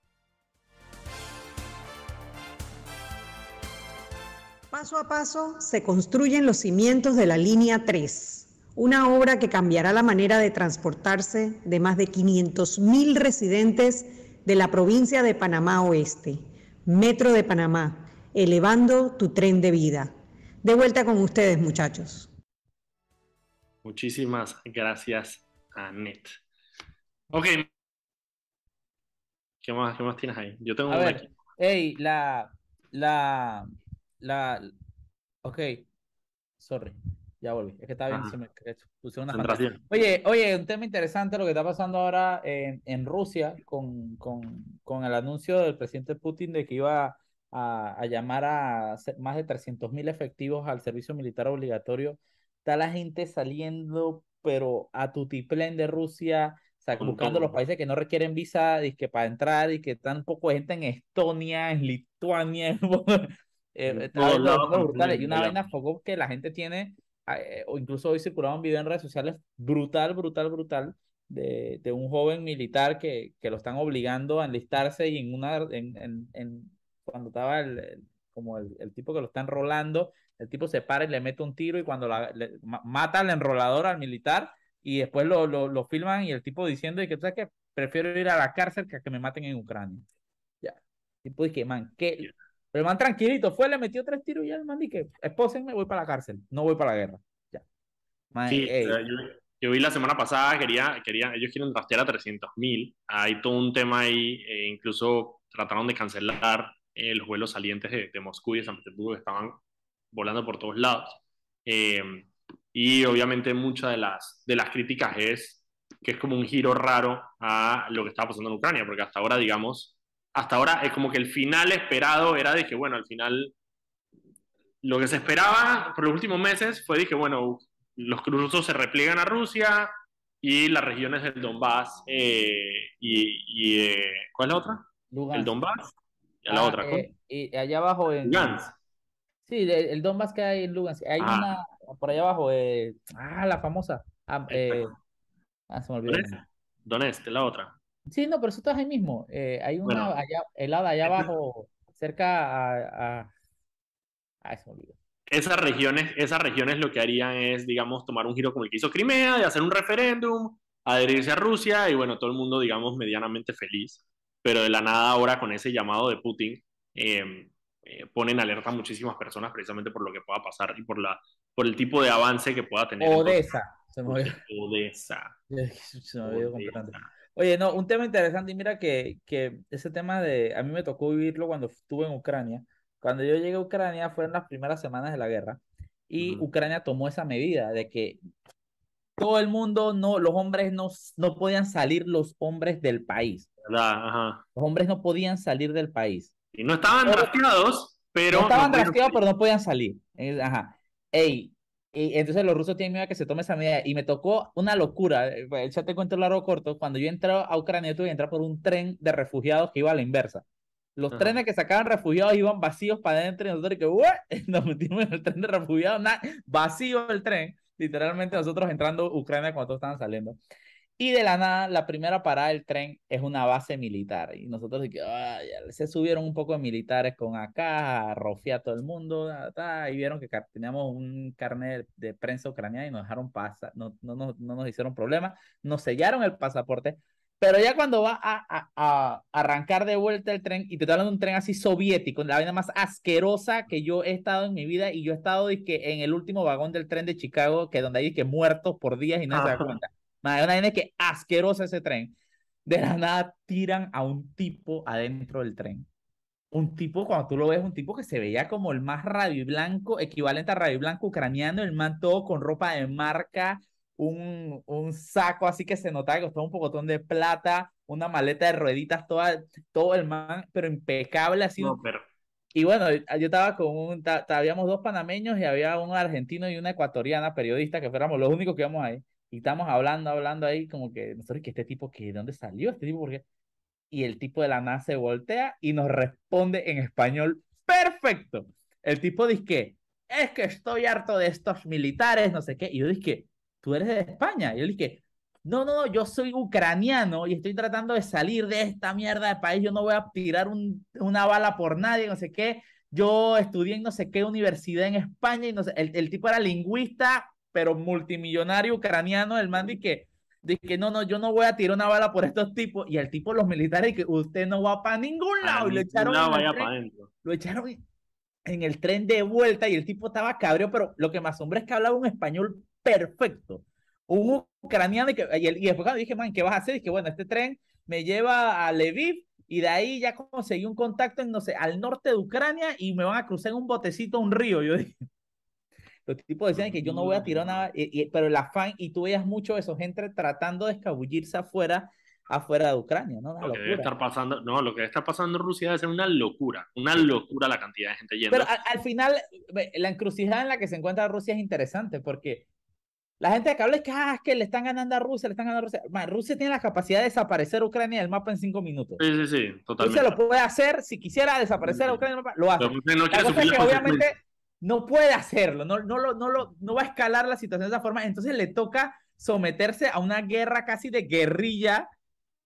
Paso a paso se construyen los cimientos de la línea 3, una obra que cambiará la manera de transportarse de más de 500.000 residentes de la provincia de Panamá Oeste. Metro de Panamá, elevando tu tren de vida. De vuelta con ustedes, muchachos. Muchísimas gracias, Anet. Ok. ¿Qué más, ¿Qué más tienes ahí? Yo tengo A una ver, aquí. Ey, la, la, la, ok, sorry, ya volví, es que estaba bien, se me puse una. Oye, oye, un tema interesante lo que está pasando ahora en, en Rusia con, con, con el anuncio del presidente Putin de que iba a, a llamar a más de 300 mil efectivos al servicio militar obligatorio. Está la gente saliendo, pero a tutiplén de Rusia, o sea, buscando los países que no requieren visa que para entrar y que están un poco gente en Estonia, en Lituania, en, eh, números brutales. Y una vaina focó que la gente tiene eh, o incluso hoy circulaba un video en redes sociales brutal, brutal, brutal, de, de un joven militar que, que lo están obligando a enlistarse y en una, en, en, en- cuando estaba el, el- como el, el tipo que lo está enrolando, el tipo se para y le mete un tiro y cuando la, le- ma- mata al enrolador, al militar, y después lo, lo, lo filman y el tipo diciendo y que, ¿sabes qué? Prefiero ir a la cárcel que a que me maten en Ucrania. Ya. Tipo dije, man, ¿qué? Pero el man tranquilito fue, le metió tres tiros y ya el man dije, espósenme, voy para la cárcel, no voy para la guerra. Ya. Man, Sí, sea, yo, yo vi la semana pasada, quería, quería, ellos quieren rastrear a 300 mil. Hay todo un tema ahí, eh, incluso trataron de cancelar eh, los vuelos salientes de, de Moscú y de San Petersburgo que estaban volando por todos lados. Eh, y obviamente muchas de las, de las críticas es que es como un giro raro a lo que estaba pasando en Ucrania, porque hasta ahora, digamos, hasta ahora es como que el final esperado era de que, bueno, al final lo que se esperaba por los últimos meses fue, dije, bueno, los rusos se repliegan a Rusia y las regiones del Donbass eh, y, y, eh, ¿cuál es la otra? Lugansk. El Donbass y la Ah, otra, eh, y allá abajo en... Lugansk. Sí, el, Donbass que hay en Lugansk. Hay Ah. una por allá abajo, eh, ah, la famosa. Ah, eh, ah, se me olvidó. Donetsk, la otra. Sí, no, pero eso está ahí mismo. Eh, hay una Bueno. allá, helada allá abajo, cerca a, a... Ah, se me olvidó. Esas regiones, esas regiones lo que harían es, digamos, tomar un giro como el que hizo Crimea, de hacer un referéndum, adherirse a Rusia y bueno, todo el mundo, digamos, medianamente feliz. Pero de la nada ahora con ese llamado de Putin, eh, eh, ponen alerta a muchísimas personas precisamente por lo que pueda pasar y por, la, por el tipo de avance que pueda tener. Odessa. Se me olvidó. Odessa. Se me olvidó Odessa. Oye, no, un tema interesante y mira que, que ese tema de, a mí me tocó vivirlo cuando estuve en Ucrania. Cuando yo llegué a Ucrania fueron las primeras semanas de la guerra y. Ucrania tomó esa medida de que todo el mundo, no, los hombres no, no podían salir los hombres del país. Los hombres no podían salir del país. Y no estaban Pero- pero... no estaban no podían pero no podían salir. Ajá. Ey, y entonces los rusos tienen miedo a que se tome esa medida. Y me tocó una locura. eh, pues, Ya te cuento el largo corto. Cuando yo entré a Ucrania, tuve que entrar por un tren de refugiados que iba a la inversa. Los Ajá. trenes que sacaban refugiados iban vacíos para adentro y nosotros que "What?", nos metimos en el tren de refugiados, na- vacío el tren, literalmente nosotros entrando a Ucrania cuando todos estaban saliendo. Y de la nada, la primera parada del tren es una base militar. Y nosotros de que, "Ah, ya", se subieron un poco de militares con acá, a rofear a todo el mundo, y vieron que teníamos un carnet de, prensa ucraniana y nos dejaron pasar, no, no, no, no nos hicieron problema, nos sellaron el pasaporte, Pero ya cuando va a, a, arrancar de vuelta el tren, y te estoy hablando de un tren así soviético, la vaina más asquerosa que yo he estado en mi vida, y yo he estado que en el último vagón del tren de Chicago, que donde hay que muertos por días y no se da cuenta. Madre, una vaina que asquerosa ese tren. De la nada tiran a un tipo adentro del tren. Un tipo, cuando tú lo ves, un tipo que se veía como el más radio blanco, equivalente a radio blanco ucraniano, el man todo con ropa de marca, un, un saco así que se notaba que costaba un pocotón de plata, una maleta de rueditas, toda, todo el man, pero impecable así. Y bueno, yo estaba con un, habíamos dos panameños y había un argentino y una ecuatoriana periodista que fuéramos los únicos que íbamos ahí. Y estamos hablando, hablando ahí como que, nosotros, que este tipo, que ¿de dónde salió este tipo? Porque... Y el tipo de la NASA se voltea y nos responde en español perfecto. El tipo dice que, es que estoy harto de estos militares, no sé qué. Y yo dije, tú eres de España. Y yo dije, no, no, no, yo soy ucraniano y estoy tratando de salir de esta mierda de país. Yo no voy a tirar un, una bala por nadie, no sé qué. Yo estudié en no sé qué universidad en España y no sé, el, el tipo era lingüista, pero multimillonario ucraniano. El man dice que, que no, no, yo no voy a tirar una bala por estos tipos. Y el tipo, los militares, que usted no va para ningún lado. y lo echaron, lo echaron en el tren de vuelta y el tipo estaba cabreo, pero lo que me asombra es que hablaba un español perfecto. Un ucraniano y, que, y, después cuando dije, man, ¿qué vas a hacer? Y que bueno, este tren me lleva a Lviv y de ahí ya conseguí un contacto en, no sé, al norte de Ucrania y me van a cruzar en un botecito un río. Yo dije, los tipos decían que yo no voy a tirar nada, y, pero el afán, y tú veías mucho eso, gente tratando de escabullirse afuera afuera de Ucrania, ¿no? lo que debe estar pasando, no, lo que está pasando en Rusia debe ser una locura, una locura la cantidad de gente yendo. Pero al, final, la encrucijada en la que se encuentra Rusia es interesante porque la gente que habla es que, ah, es que le están ganando a Rusia, le están ganando a Rusia. Rusia tiene la capacidad de desaparecer Ucrania del mapa en cinco minutos. Sí, sí, sí, totalmente. Rusia lo puede hacer, si quisiera desaparecer a Ucrania del mapa, lo hace. No la cosa es que obviamente no puede hacerlo, no, no, lo, no, lo, no va a escalar la situación de esa forma, entonces le toca someterse a una guerra casi de guerrilla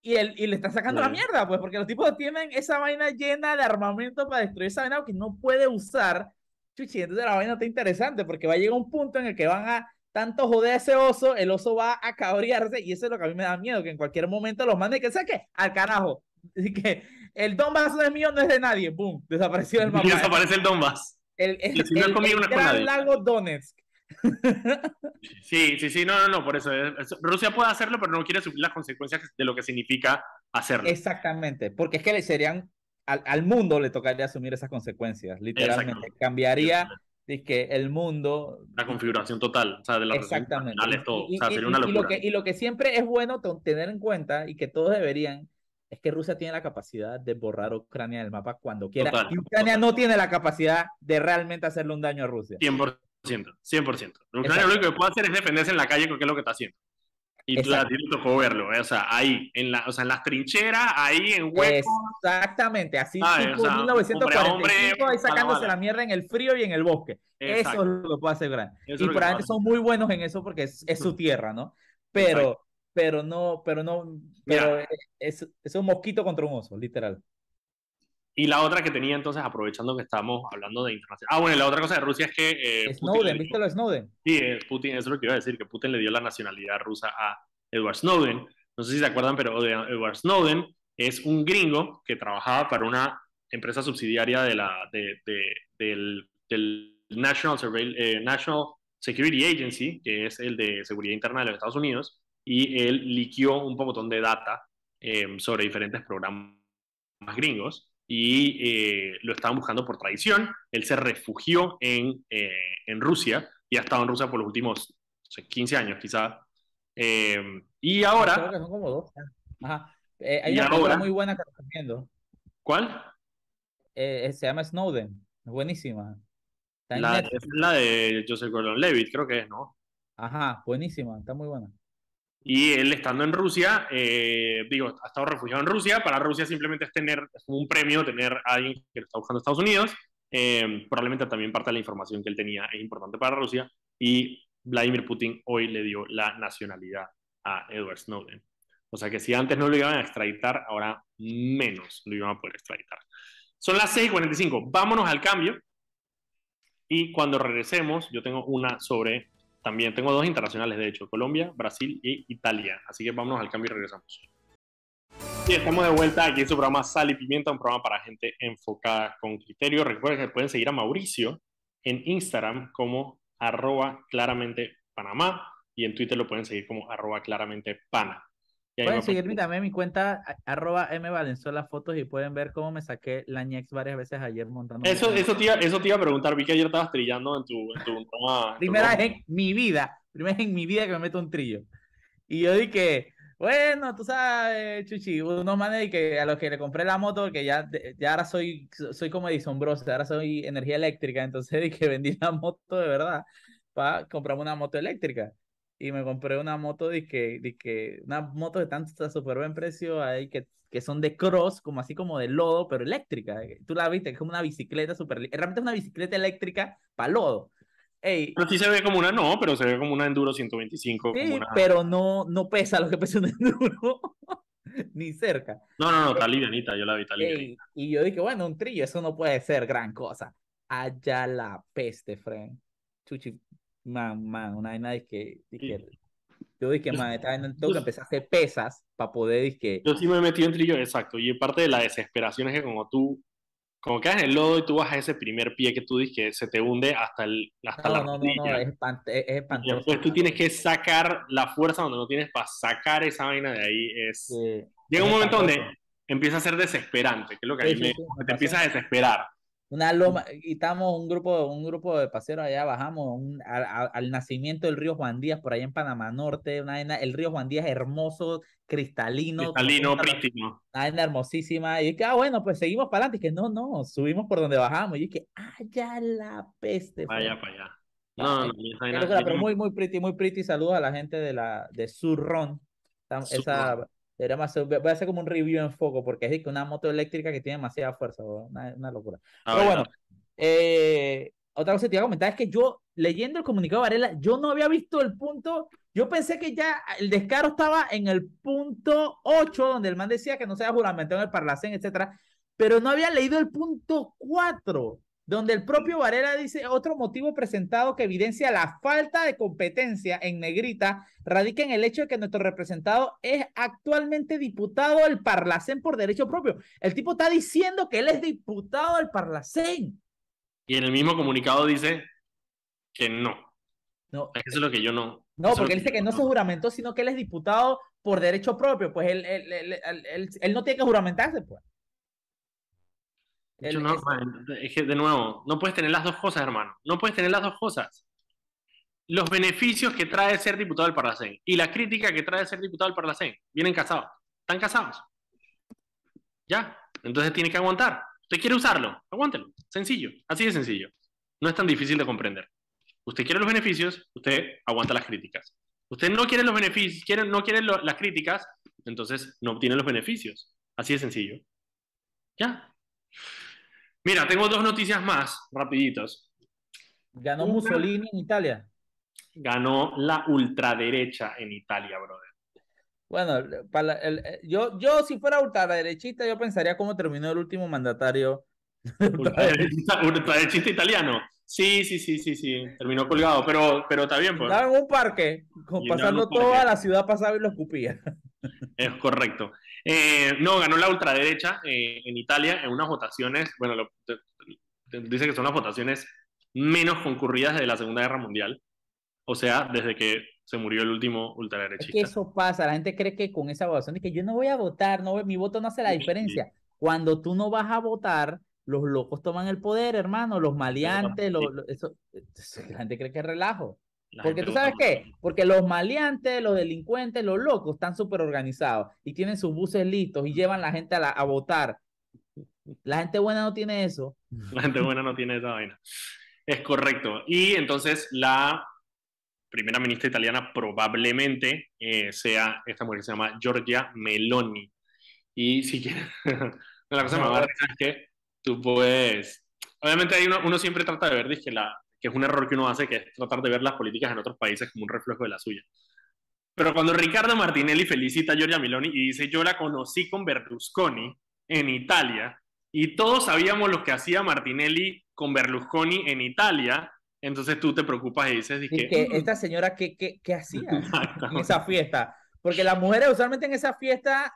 y, él, y le está sacando la mierda, pues, porque los tipos tienen esa vaina llena de armamento para destruir esa vaina que no puede usar. Chuchi, entonces la vaina está interesante porque va a llegar un punto en el que van a tanto joder a ese oso, el oso va a cabrearse y eso es lo que a mí me da miedo, que en cualquier momento los mande que saque al carajo. Así que el Donbass no es mío, no es de nadie. ¡Pum! Desapareció el mapa. Y desaparece el Donbass. El, el, el, gran lago Donetsk. Sí, sí, sí, no, no, no, por eso. Rusia puede hacerlo, pero no quiere sufrir las consecuencias de lo que significa hacerlo. Exactamente, porque es que le serían, al, al mundo le tocaría asumir esas consecuencias, literalmente. Cambiaría es que el mundo... La configuración total, o sea, de la Exactamente. Todo. Y, o sea, sería una locura. Y lo, que, y lo que siempre es bueno tener en cuenta y que todos deberían es que Rusia tiene la capacidad de borrar Ucrania del mapa cuando quiera. y Ucrania no tiene la capacidad de realmente hacerle un daño a Rusia. 100%, 100%. Ucrania lo único que puede hacer es defenderse en la calle porque es lo que está haciendo. Y tú a ti te tocó verlo, ¿eh? o sea, ahí, en, la, o sea, en las trincheras, ahí en huecos. Exactamente, así tipo o sea, 1945, ahí sacándose la mierda en el frío y en el bosque. Eso es lo que puede hacer y probablemente son muy buenos en eso porque es, es su tierra, ¿no? Pero, pero no, pero no, pero es, es un mosquito contra un oso, literal. Y la otra que tenía entonces, aprovechando que estamos hablando de internacional. Ah, bueno, la otra cosa de Rusia es que. Eh, Snowden, ¿viste lo de Snowden? Sí, Putin, eso es lo que iba a decir, que Putin le dio la nacionalidad rusa a Edward Snowden. No sé si se acuerdan, pero Edward Snowden es un gringo que trabajaba para una empresa subsidiaria de la, de, del, del, National, eh, National Security Agency, que es el de seguridad interna de los Estados Unidos, y él liquió un montón de data sobre diferentes programas gringos y eh, lo estaban buscando por traición. Él se refugió en, eh, en, Rusia y ha estado en Rusia por los últimos 15 años quizá. Eh, y ahora... Creo que son como dos. Ajá. hay una muy buena que recomiendo. ¿Cuál? se llama Snowden. Es buenísima. La, es la de Joseph Gordon-Levitt, creo que es, ¿no? Ajá, buenísima, está muy buena. Y él estando en Rusia, eh, digo, ha estado refugiado en Rusia, para Rusia simplemente es tener, es un premio tener a alguien que lo está buscando en Estados Unidos. Eh, probablemente también parte de la información que él tenía es importante para Rusia. Y Vladimir Putin hoy le dio la nacionalidad a Edward Snowden. O sea que si antes no lo iban a extraditar, ahora menos lo iban a poder extraditar. Son las 6:45. Vámonos al cambio. Y cuando regresemos, yo tengo una sobre también tengo dos internacionales, de hecho, Colombia, Brasil y Italia. Así que vámonos al cambio y regresamos. Sí, estamos de vuelta aquí en su programa Sal y Pimienta, un programa para gente enfocada con criterio. Recuerden que pueden seguir a Mauricio en Instagram como arroba claramente y en Twitter lo pueden seguir como arroba claramente. Pueden seguirme también en mi cuenta arroba mvalenzuela fotos y pueden ver cómo me saqué la ñex varias veces ayer montando. Eso, eso, te iba, eso te iba a preguntar, vi que ayer estabas trillando en tu... En tu primera vez en mi vida, primera vez en mi vida que me meto un trillo. Y yo dije, bueno, tú sabes, Chuchi, unos manes que a los que le compré la moto, que ya, ya ahora soy, soy como Edison Bros, ahora soy energía eléctrica, entonces dije, vendí la moto de verdad para comprarme una moto eléctrica. Y me compré una moto de que, de que una moto de tanto súper buen precio ahí que, que son de cross, como así como de lodo, pero eléctrica. Tú la viste, es como una bicicleta súper, realmente es una bicicleta eléctrica para lodo pero sí se ve como una, no, pero se ve como una Enduro 125. Sí, pero no, no pesa lo que pesa un Enduro. Ni cerca. No, no, no, está livianita, yo la vi, está Y yo dije, bueno, un trillo, eso no puede ser gran cosa. Allá la peste, friend. Chuchi, man, man, una vaina de que, yo dije, man, tengo que empezar a hacer pesas para poder, que Yo sí me he metido en trillo, exacto, y parte de la desesperación es que como tú como quedas en el lodo y tú vas a ese primer pie que tú dices que se te hunde hasta, el, hasta no, la no, no, no, es, espantoso. Y después tú tienes que sacar la fuerza donde no tienes para sacar esa vaina de ahí. Es... Llega un momento donde empieza a ser desesperante, que es lo que a mí me, te empieza a desesperar una loma, y estamos un grupo, un grupo de paseros allá, bajamos al nacimiento del río Juan Díaz, por allá en Panamá Norte, una el río Juan Díaz hermoso, cristalino. Cristalino, prístino. Una hermosísima, y dije, ah, bueno, pues seguimos para adelante, y que no, no, subimos por donde bajamos, y dije, ah, ya la peste. Vaya para allá. No, no, no, pero muy, muy pretty, muy pretty, saludos a la gente de la, de Surron, esa, voy a hacer como un review en foco, porque es una moto eléctrica que tiene demasiada fuerza, una, locura. Pero bueno, eh, otra cosa que te iba a comentar es que yo, leyendo el comunicado de Varela, yo no había visto el punto, yo pensé que ya el descaro estaba en el punto 8, donde el man decía que no se había juramentado en el Parlacén, etcétera, pero no había leído el punto 4 donde el propio Varela dice otro motivo presentado que evidencia la falta de competencia en negrita radica en el hecho de que nuestro representado es actualmente diputado del Parlacén por derecho propio. El tipo está diciendo que él es diputado del Parlacén. Y en el mismo comunicado dice que no. No. Eso es lo que yo no. No, porque él dice que no se juramentó, sino que él es diputado por derecho propio. Pues él, él no tiene que juramentarse, pues es que de nuevo, no puedes tener las dos cosas, hermano. No puedes tener las dos cosas. Los beneficios que trae ser diputado del Parlacén y la crítica que trae ser diputado del Parlacén vienen casados. Están casados. Ya. Entonces tiene que aguantar. Usted quiere usarlo, aguántelo. Sencillo. Así de sencillo. No es tan difícil de comprender. Usted quiere los beneficios, usted aguanta las críticas. Usted no quiere los beneficios, quiere, no quiere las críticas, entonces no obtiene los beneficios. Así de sencillo. Ya. Mira, tengo dos noticias más, rapiditas. ¿Ganó Mussolini en Italia? Ganó la ultraderecha en Italia, brother. Bueno, para el, eh, yo, yo si fuera ultraderechista, yo pensaría cómo terminó el último mandatario. ultraderechista, italiano. Sí, sí, sí, sí, sí. Terminó colgado, pero, pero está bien. Pues. Estaba en un parque, pasando toda la ciudad pasaba y lo escupía. Es correcto. Eh, no, ganó la ultraderecha eh, en Italia en unas votaciones, bueno, dice que son las votaciones menos concurridas de la Segunda Guerra Mundial. O sea, desde que se murió el último ultraderechista. Es que eso pasa, la gente cree que con esa votación es que yo no voy a votar, no, mi voto no hace la diferencia. Cuando tú no vas a votar, los locos toman el poder, hermano, los maleantes, eso, la gente cree que es relajo. Porque tú sabes qué, porque los maleantes, los delincuentes, los locos están súper organizados y tienen sus buses listos y llevan la gente a, votar. La gente buena no tiene eso. La gente buena no tiene esa vaina. Es correcto. Y entonces la primera ministra italiana probablemente eh, sea esta mujer que se llama Giorgia Meloni. Y si quieres, la cosa más es que tú puedes, obviamente hay uno, uno siempre trata de ver, dije, la, que es un error que uno hace, que es tratar de ver las políticas en otros países como un reflejo de la suya. Pero cuando Ricardo Martinelli felicita a Giorgia Miloni y dice, yo la conocí con Berlusconi en Italia, y todos sabíamos lo que hacía Martinelli con Berlusconi en Italia, entonces tú te preocupas y dices... que, esta señora, ¿qué, qué, qué hacía en esa fiesta? Porque las mujeres usualmente en esa fiesta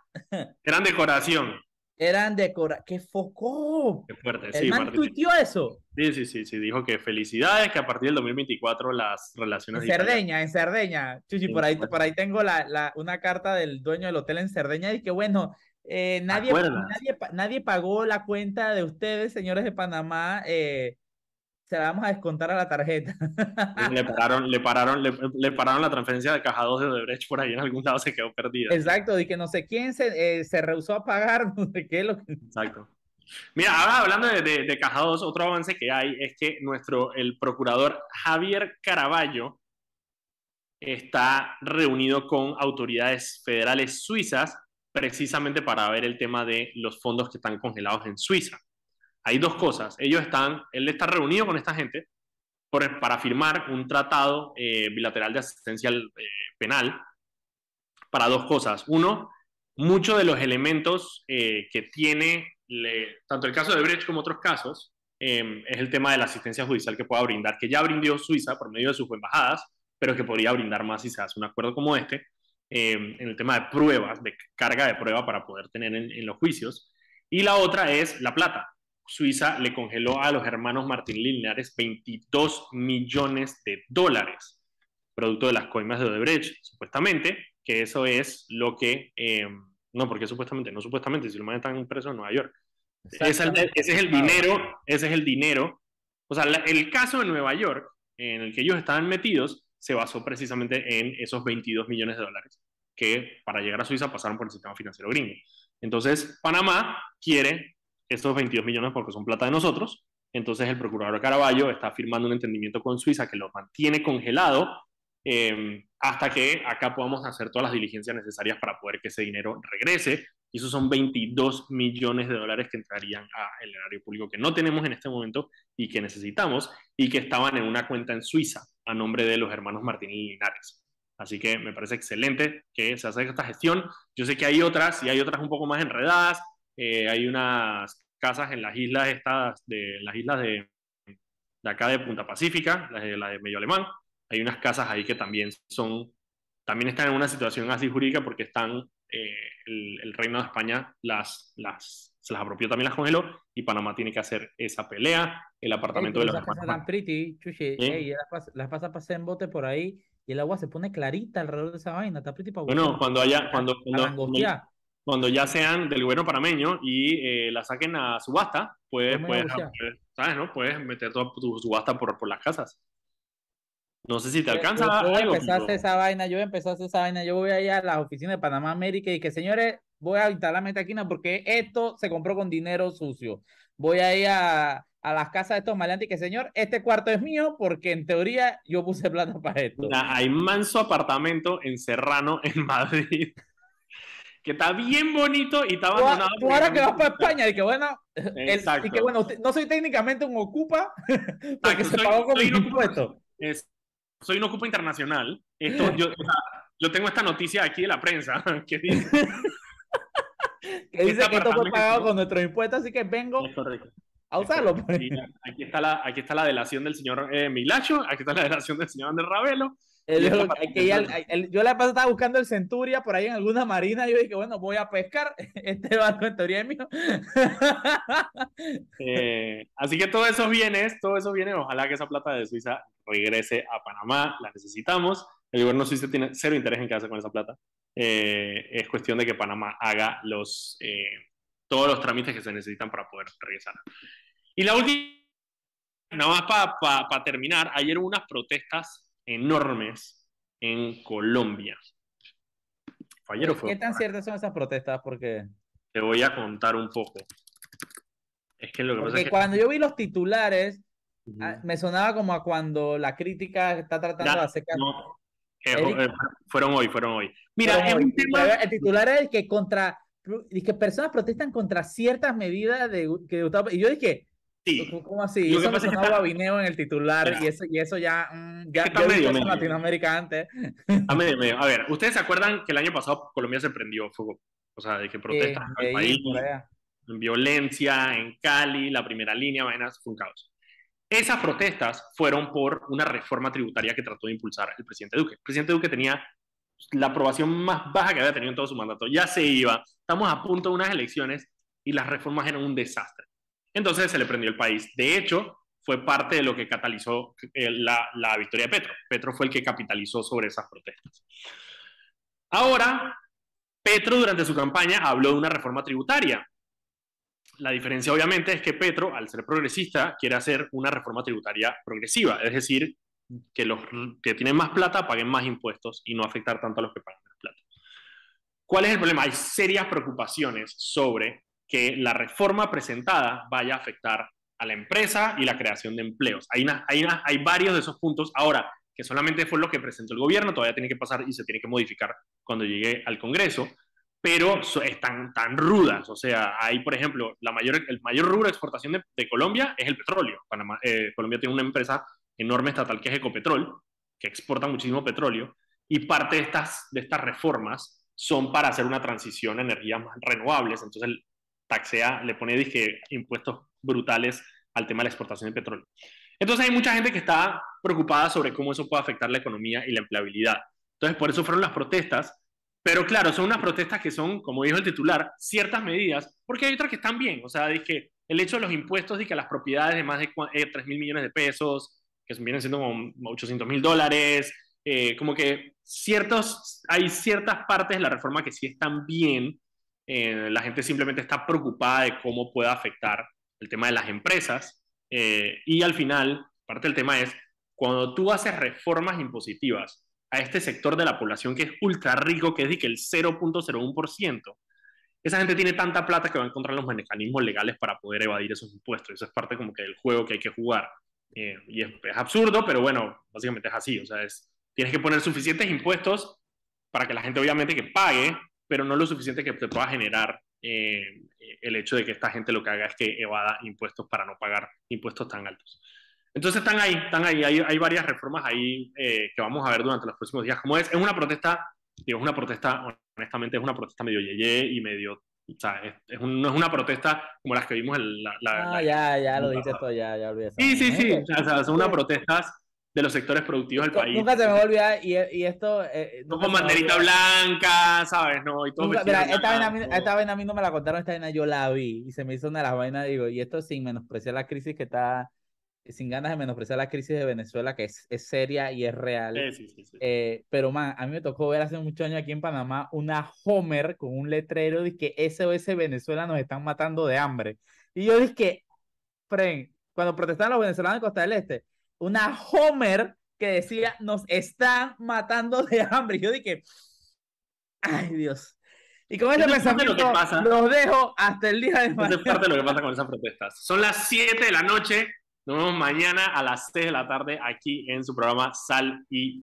Eran decoración. Eran decora. ¡Qué foco! Qué fuerte, El sí, man tuiteó eso. Sí, sí, sí, sí, dijo que felicidades, que a partir del 2024 las En relaciones... Italia- Cerdeña, en Cerdeña. Chuchi, Sí, por ahí, bueno. por ahí tengo la, la- una carta del dueño del hotel en Cerdeña y que bueno, eh, nadie, nadie, nadie pagó la cuenta de ustedes, señores de Panamá. eh, se la vamos a descontar a la tarjeta. Le pararon, le pararon, le, le pararon la transferencia de caja 2 de Odebrecht por ahí en algún lado se quedó perdida. Exacto, de que no sé quién se, eh, se rehusó a pagar, no sé qué. Lo que... Exacto. Mira, ahora hablando de, de, de caja 2, otro avance que hay es que nuestro, el procurador Javier Caraballo está reunido con autoridades federales suizas precisamente para ver el tema de los fondos que están congelados en Suiza. Hay dos cosas. Ellos están, él está reunido con esta gente por- para firmar un tratado eh, bilateral de asistencia eh, penal para dos cosas. Uno, muchos de los elementos eh, que tiene le- tanto el caso de Brecht como otros casos eh, es el tema de la asistencia judicial que pueda brindar, que ya brindó Suiza por medio de sus embajadas, pero que podría brindar más si se hace un acuerdo como este, eh, en el tema de pruebas, de carga de prueba para poder tener en, en los juicios. Y la otra es la plata. Suiza le congeló a los hermanos Martín Linares 22 millones de dólares, producto de las coimas de Odebrecht, supuestamente, que eso es lo que, eh, no, porque supuestamente, no supuestamente, si lo están presos en Nueva York. Ese es, el, ese es el dinero, ese es el dinero. O sea, la- el caso de Nueva York, en el que ellos estaban metidos, se basó precisamente en esos 22 millones de dólares que para llegar a Suiza pasaron por el sistema financiero gringo. Entonces, Panamá quiere estos 22 millones porque son plata de nosotros. Entonces, el procurador Caraballo está firmando un entendimiento con Suiza que lo mantiene congelado eh, hasta que acá podamos hacer todas las diligencias necesarias para poder que ese dinero regrese. Y esos son 22 millones de dólares que entrarían al erario público que no tenemos en este momento y que necesitamos y que estaban en una cuenta en Suiza a nombre de los hermanos Martín y Linares. Así que me parece excelente que se hace esta gestión. Yo sé que hay otras y hay otras un poco más enredadas. Eh, hay unas casas en las islas estas, de las islas de, de acá de Punta Pacífica, la de, la de Medio Alemán. Hay unas casas ahí que también son, también están en una situación así jurídica porque están, eh, el, el, Reino de España las, las, se las apropió, también las congeló y Panamá tiene que hacer esa pelea. El apartamento Ey, de los casas tan pretty, chuchi. ¿Eh? Ey, las pasa, las pasa pasé en bote por ahí y el agua se pone clarita alrededor de esa vaina, está pretty para Bueno, cuando haya, cuando, cuando, cuando, ya sean del gobierno panameño y eh, la saquen a subasta, puedes, puedes, a puedes, ¿sabes, no? Puedes meter toda tu subasta por, por las casas. No sé si te alcanza yo, yo voy a algo. hacer esa vaina, yo voy a empezar a hacer esa vaina, yo voy a ir a las oficinas de Panamá América y que señores, voy a instalar la metaquina porque esto se compró con dinero sucio. Voy a ir a, a las casas de estos maleantes y que señor, este cuarto es mío porque en teoría yo puse plata para esto. Mira, hay manso apartamento en Serrano, en Madrid, que está bien bonito y está abandonado. Tú, ahora que vas para España, y que bueno, Exacto. el, y que bueno, no soy técnicamente un ocupa porque se soy, pagó con soy. Es, soy un ocupa internacional. Esto, yo, o sea, yo tengo esta noticia aquí de la prensa que dice que dice que esto fue pagado con nuestros impuestos, así que vengo a usarlo. Pues. Aquí, está la, aquí está la delación del señor eh, Milacho, aquí está la delación del señor Ander Ravelo. Yo, que ya, el, el, yo la pasada estaba buscando el Centuria por ahí en alguna marina. Yo dije, bueno, voy a pescar. Este barco en teoría es mío. eh, así que todos esos bienes, todos esos bienes, ojalá que esa plata de Suiza regrese a Panamá. La necesitamos. El gobierno suizo tiene cero interés en quedarse con esa plata. Eh, es cuestión de que Panamá haga los, eh, todos los trámites que se necesitan para poder regresar. Y la última, nada más para pa, pa terminar, ayer hubo unas protestas enormes en Colombia. ¿Qué tan ciertas son esas protestas? Porque te voy a contar un poco. Es que lo que Porque pasa es que cuando yo vi los titulares, uh -huh. me sonaba como a cuando la crítica está tratando ya, de hacer no, eh, eh, fueron hoy, fueron hoy. Mira, fueron hoy. Tema... el titular es el que contra que personas protestan contra ciertas medidas de que y yo dije Sí. ¿Cómo así? Lo eso me sonaba está... Babineo en el titular y eso, y eso ya, mm, ya, es que está medio, medio. en Latinoamérica antes. Está medio, medio. A ver, ¿ustedes se acuerdan que el año pasado Colombia se prendió fuego? O sea, de que protestas sí, en el país, en violencia, en Cali, la primera línea, vainas, fue un caos. Esas protestas fueron por una reforma tributaria que trató de impulsar el presidente Duque. El presidente Duque tenía la aprobación más baja que había tenido en todo su mandato. Ya se iba, estamos a punto de unas elecciones y las reformas eran un desastre. Entonces se le prendió el país. De hecho, fue parte de lo que catalizó eh, la, la victoria de Petro. Petro fue el que capitalizó sobre esas protestas. Ahora, Petro durante su campaña habló de una reforma tributaria. La diferencia obviamente es que Petro, al ser progresista, quiere hacer una reforma tributaria progresiva, es decir, que los que tienen más plata paguen más impuestos y no afectar tanto a los que pagan menos plata. ¿Cuál es el problema? Hay serias preocupaciones sobre que la reforma presentada vaya a afectar a la empresa y la creación de empleos. Hay, hay, hay varios de esos puntos. Ahora, que solamente fue lo que presentó el gobierno, todavía tiene que pasar y se tiene que modificar cuando llegue al Congreso, pero están tan rudas. O sea, hay, por ejemplo, la mayor, el mayor rubro de exportación de, Colombia es el petróleo. Eh, Colombia tiene una empresa enorme estatal que es Ecopetrol, que exporta muchísimo petróleo, y parte de estas, de estas reformas son para hacer una transición a energías más renovables. Entonces, taxea, le pone dije, impuestos brutales al tema de la exportación de petróleo. Entonces, hay mucha gente que está preocupada sobre cómo eso puede afectar la economía y la empleabilidad. Entonces, por eso fueron las protestas. Pero claro, son unas protestas que son, como dijo el titular, ciertas medidas, porque hay otras que están bien. O sea, dije, el hecho de los impuestos y que las propiedades de más de 3 eh, mil millones de pesos, que vienen siendo como 800 mil dólares, eh, como que ciertos, hay ciertas partes de la reforma que sí están bien, eh, la gente simplemente está preocupada de cómo puede afectar el tema de las empresas, eh, y al final, parte del tema es, cuando tú haces reformas impositivas a este sector de la población que es ultra rico, que es de que el 0.01%, esa gente tiene tanta plata que va a encontrar los mecanismos legales para poder evadir esos impuestos. Eso es parte como que del juego que hay que jugar. Eh, y es, absurdo, pero bueno, básicamente es así. O sea, es, tienes que poner suficientes impuestos para que la gente obviamente que pague, pero no lo suficiente que te pueda generar eh, el hecho de que esta gente lo que haga es que evada impuestos para no pagar impuestos tan altos. Entonces están ahí, están ahí, hay, hay varias reformas ahí eh, que vamos a ver durante los próximos días. Como es, es una protesta, digo, es una protesta, honestamente es una protesta medio yeye y medio o sea, es, no es una protesta como las que vimos en la... la ah, ya, ya lo dices todo, ya, ya olvidé. Sí, sí, sí, o sea, son unas protestas de los sectores productivos del país. Nunca se me va a olvidar, y, y esto... Eh, no con banderita blanca, ¿sabes? No, y todo nunca, mira, esta vaina, a mí, esta vaina a mí no me la contaron, esta vaina yo la vi, y se me hizo una de las vainas, digo, y esto sin menospreciar la crisis que está sin ganas de menospreciar la crisis de Venezuela, que es, es seria y es real. Eh, pero, man, a mí me tocó ver hace muchos años aquí en Panamá una Homer con un letrero de que SOS Venezuela nos están matando de hambre. Y yo dije, Fren, cuando protestaban los venezolanos en Costa del Este, una Homer que decía, nos están matando de hambre. Y yo dije, ay Dios. Y con ese pensamiento lo pasa. los dejo hasta el día de mañana. es parte de lo que pasa con esas protestas. Son las 7 de la noche nos vemos mañana a las 6 de la tarde aquí en su programa Sal y